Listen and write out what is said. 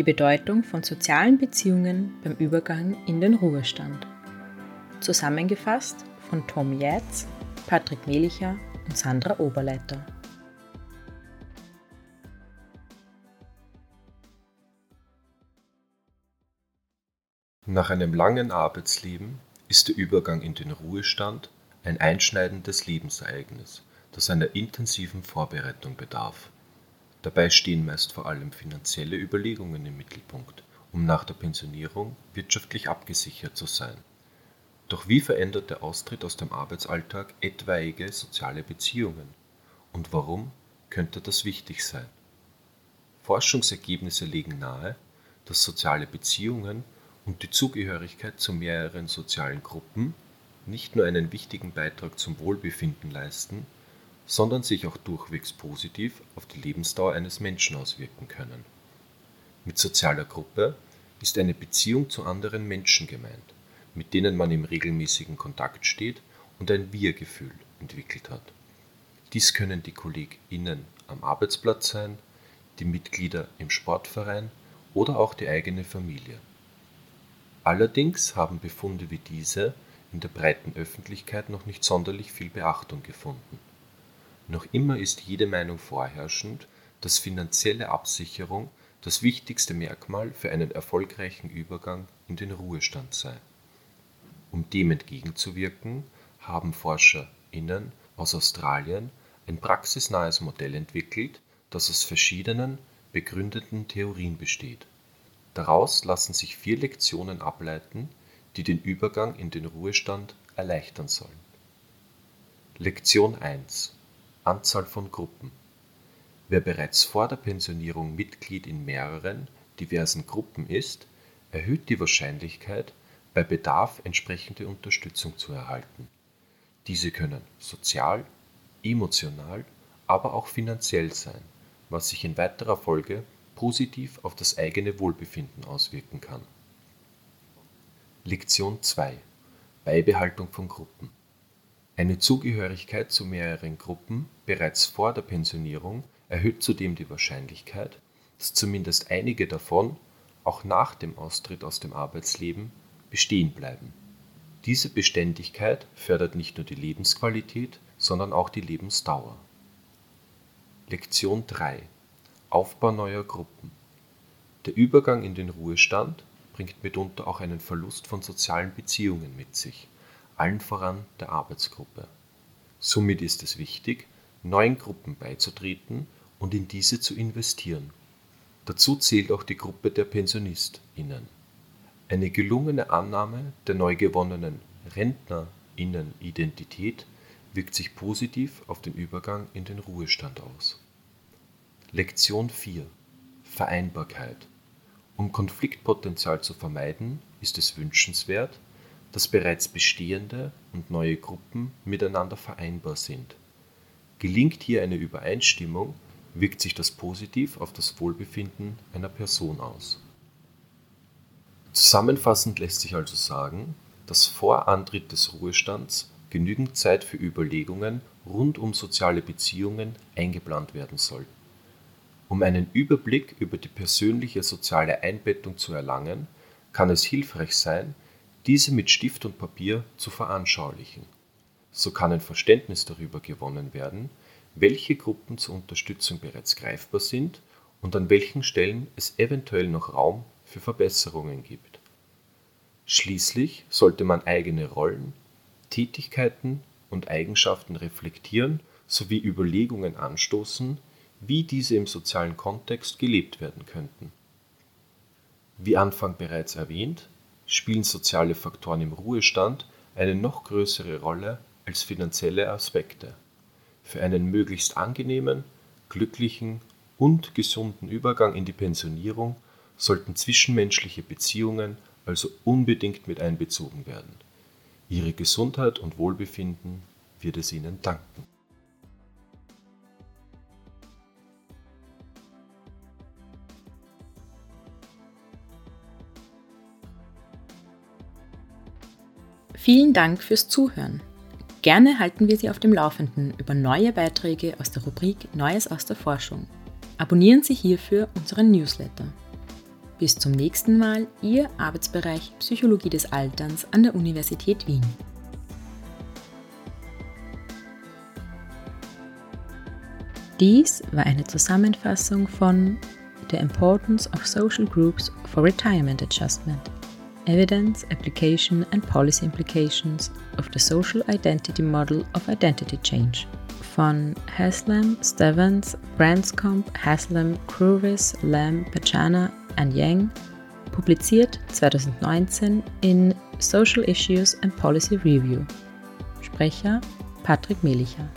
Die Bedeutung von sozialen Beziehungen beim Übergang in den Ruhestand. Zusammengefasst von Tom Jätz, Patrick Melicher und Sandra Oberleiter. Nach einem langen Arbeitsleben ist der Übergang in den Ruhestand ein einschneidendes Lebensereignis, das einer intensiven Vorbereitung bedarf. Dabei stehen meist vor allem finanzielle Überlegungen im Mittelpunkt, um nach der Pensionierung wirtschaftlich abgesichert zu sein. Doch wie verändert der Austritt aus dem Arbeitsalltag etwaige soziale Beziehungen? Und warum könnte das wichtig sein? Forschungsergebnisse legen nahe, dass soziale Beziehungen und die Zugehörigkeit zu mehreren sozialen Gruppen nicht nur einen wichtigen Beitrag zum Wohlbefinden leisten, sondern sich auch durchwegs positiv auf die Lebensdauer eines Menschen auswirken können. Mit sozialer Gruppe ist eine Beziehung zu anderen Menschen gemeint mit denen man im regelmäßigen Kontakt steht und ein Wir-Gefühl entwickelt hat. Dies können die KollegInnen am Arbeitsplatz sein, die Mitglieder im Sportverein oder auch die eigene Familie. Allerdings haben Befunde wie diese in der breiten Öffentlichkeit noch nicht sonderlich viel Beachtung gefunden. Noch immer ist jede Meinung vorherrschend, dass finanzielle Absicherung das wichtigste Merkmal für einen erfolgreichen Übergang in den Ruhestand sei. Um dem entgegenzuwirken, haben ForscherInnen aus Australien ein praxisnahes Modell entwickelt, das aus verschiedenen, begründeten Theorien besteht. Daraus lassen sich vier Lektionen ableiten, die den Übergang in den Ruhestand erleichtern sollen. Lektion 1 Anzahl von Gruppen Wer bereits vor der Pensionierung Mitglied in mehreren, diversen Gruppen ist, erhöht die Wahrscheinlichkeit bei Bedarf entsprechende Unterstützung zu erhalten. Diese können sozial, emotional, aber auch finanziell sein, was sich in weiterer Folge positiv auf das eigene Wohlbefinden auswirken kann. Lektion 2 Beibehaltung von Gruppen Eine Zugehörigkeit zu mehreren Gruppen bereits vor der Pensionierung erhöht zudem die Wahrscheinlichkeit, dass zumindest einige davon auch nach dem Austritt aus dem Arbeitsleben bestehen bleiben. Diese Beständigkeit fördert nicht nur die Lebensqualität, sondern auch die Lebensdauer. Lektion 3 Aufbau neuer Gruppen Der Übergang in den Ruhestand bringt mitunter auch einen Verlust von sozialen Beziehungen mit sich, allen voran der Arbeitsgruppe. Somit ist es wichtig, neuen Gruppen beizutreten und in diese zu investieren. Dazu zählt auch die Gruppe der PensionistInnen. Eine gelungene Annahme der neu gewonnenen Rentnerinnenidentität wirkt sich positiv auf den Übergang in den Ruhestand aus. Lektion 4 Vereinbarkeit Um Konfliktpotenzial zu vermeiden, ist es wünschenswert, dass bereits bestehende und neue Gruppen miteinander vereinbar sind. Gelingt hier eine Übereinstimmung, wirkt sich das positiv auf das Wohlbefinden einer Person aus Zusammenfassend lässt sich also sagen, dass vor Antritt des Ruhestands genügend Zeit für Überlegungen rund um soziale Beziehungen eingeplant werden soll. Um einen Überblick über die persönliche soziale Einbettung zu erlangen, kann es hilfreich sein, diese mit Stift und Papier zu veranschaulichen. So kann ein Verständnis darüber gewonnen werden, welche Gruppen zur Unterstützung bereits greifbar sind und an welchen Stellen es eventuell noch Raum für Verbesserungen gibt. Schließlich sollte man eigene Rollen, Tätigkeiten und Eigenschaften reflektieren sowie Überlegungen anstoßen, wie diese im sozialen Kontext gelebt werden könnten. Wie Anfang bereits erwähnt, spielen soziale Faktoren im Ruhestand eine noch größere Rolle als finanzielle Aspekte. Für einen möglichst angenehmen, glücklichen und gesunden Übergang in die Pensionierung sollten zwischenmenschliche Beziehungen also unbedingt mit einbezogen werden. Ihre Gesundheit und Wohlbefinden wird es Ihnen danken. Vielen Dank fürs Zuhören. Gerne halten wir Sie auf dem Laufenden über neue Beiträge aus der Rubrik Neues aus der Forschung. Abonnieren Sie hierfür unseren Newsletter. Bis zum nächsten Mal, Ihr Arbeitsbereich Psychologie des Alterns an der Universität Wien. Dies war eine Zusammenfassung von The Importance of Social Groups for Retirement Adjustment. Evidence, Application and Policy Implications of the Social Identity Model of Identity Change von Haslam, Stevens, Branscombe, Haslam, Cruvis, Lamb, Pachana and Yang, publiziert 2019 in Social Issues and Policy Review. Sprecher Patrick Melicher.